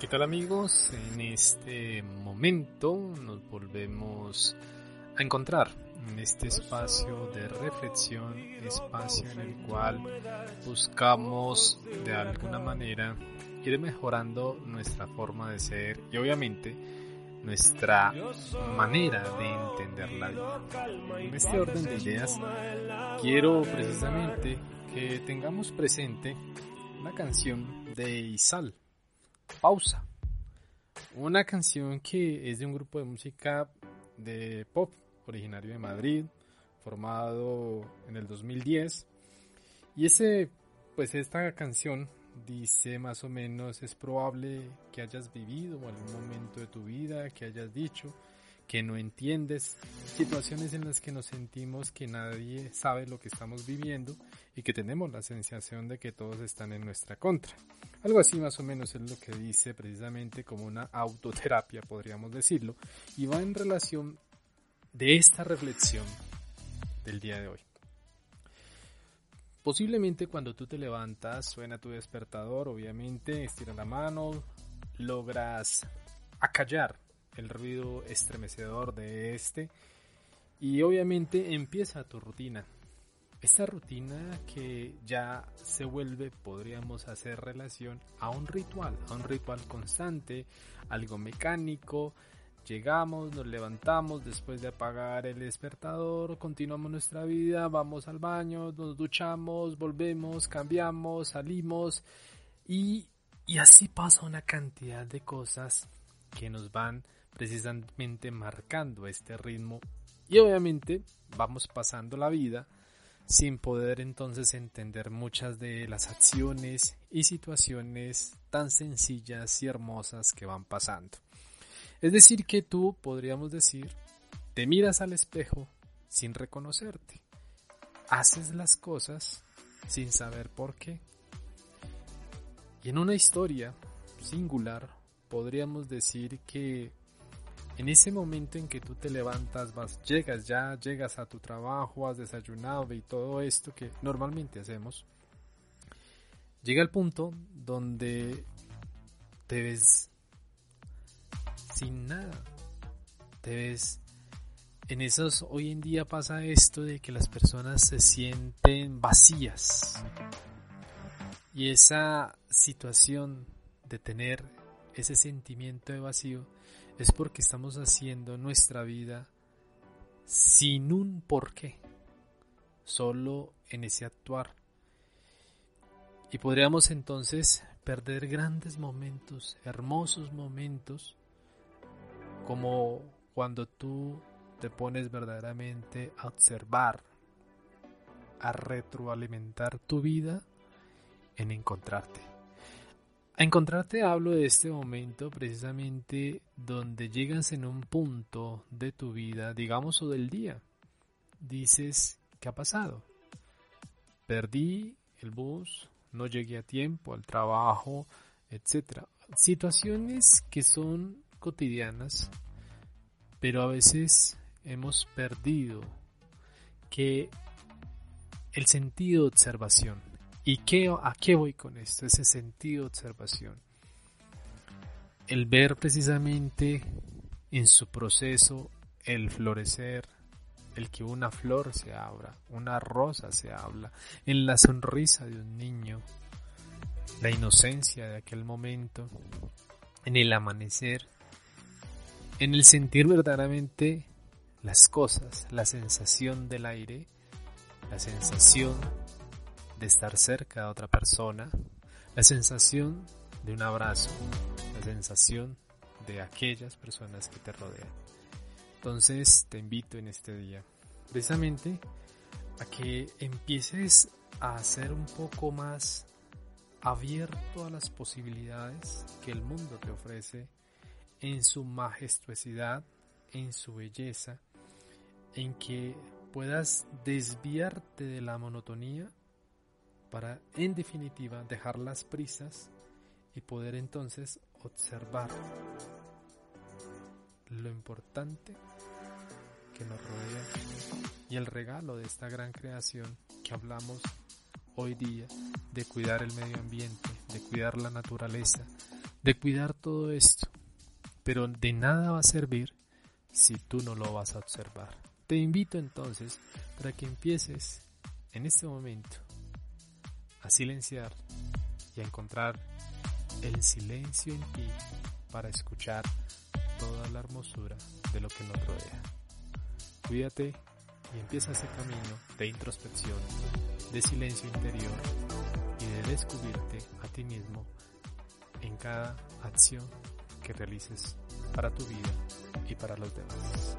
¿Qué tal amigos? En este momento nos volvemos a encontrar en este espacio de reflexión, espacio en el cual buscamos de alguna manera ir mejorando nuestra forma de ser y obviamente nuestra manera de entender la vida. En este orden de ideas quiero precisamente que tengamos presente una canción de Isal Pausa. Una canción que es de un grupo de música de pop originario de Madrid, formado en el 2010. Y ese, pues esta canción dice más o menos, es probable que hayas vivido algún momento de tu vida, que hayas dicho que no entiendes, situaciones en las que nos sentimos que nadie sabe lo que estamos viviendo y que tenemos la sensación de que todos están en nuestra contra. Algo así más o menos es lo que dice precisamente como una autoterapia, podríamos decirlo, y va en relación de esta reflexión del día de hoy. Posiblemente cuando tú te levantas suena tu despertador, obviamente estira la mano, logras acallar el ruido estremecedor de este y obviamente empieza tu rutina. Esta rutina que ya se vuelve, podríamos hacer relación a un ritual, a un ritual constante, algo mecánico. Llegamos, nos levantamos después de apagar el despertador, continuamos nuestra vida, vamos al baño, nos duchamos, volvemos, cambiamos, salimos y, y así pasa una cantidad de cosas que nos van precisamente marcando este ritmo y obviamente vamos pasando la vida sin poder entonces entender muchas de las acciones y situaciones tan sencillas y hermosas que van pasando. Es decir, que tú podríamos decir, te miras al espejo sin reconocerte, haces las cosas sin saber por qué. Y en una historia singular podríamos decir que en ese momento en que tú te levantas, vas, llegas ya, llegas a tu trabajo, has desayunado y todo esto que normalmente hacemos, llega el punto donde te ves sin nada, te ves en esos, hoy en día pasa esto de que las personas se sienten vacías. Y esa situación de tener ese sentimiento de vacío es porque estamos haciendo nuestra vida sin un porqué, solo en ese actuar. Y podríamos entonces perder grandes momentos, hermosos momentos, como cuando tú te pones verdaderamente a observar, a retroalimentar tu vida en encontrarte. A encontrarte hablo de este momento precisamente donde llegas en un punto de tu vida, digamos o del día. Dices, ¿qué ha pasado? Perdí el bus, no llegué a tiempo al trabajo, etc. Situaciones que son cotidianas, pero a veces hemos perdido que el sentido de observación, ¿Y qué, a qué voy con esto? Ese sentido de observación. El ver precisamente en su proceso el florecer, el que una flor se abra, una rosa se habla, en la sonrisa de un niño, la inocencia de aquel momento, en el amanecer, en el sentir verdaderamente las cosas, la sensación del aire, la sensación de estar cerca de otra persona, la sensación de un abrazo, la sensación de aquellas personas que te rodean. Entonces te invito en este día precisamente a que empieces a ser un poco más abierto a las posibilidades que el mundo te ofrece en su majestuosidad, en su belleza, en que puedas desviarte de la monotonía para, en definitiva, dejar las prisas y poder entonces observar lo importante que nos rodea y el regalo de esta gran creación que hablamos hoy día de cuidar el medio ambiente, de cuidar la naturaleza, de cuidar todo esto, pero de nada va a servir si tú no lo vas a observar. Te invito entonces para que empieces en este momento a silenciar y a encontrar el silencio en ti para escuchar toda la hermosura de lo que nos rodea. Cuídate y empieza ese camino de introspección, de silencio interior y de descubrirte a ti mismo en cada acción que realices para tu vida y para los demás.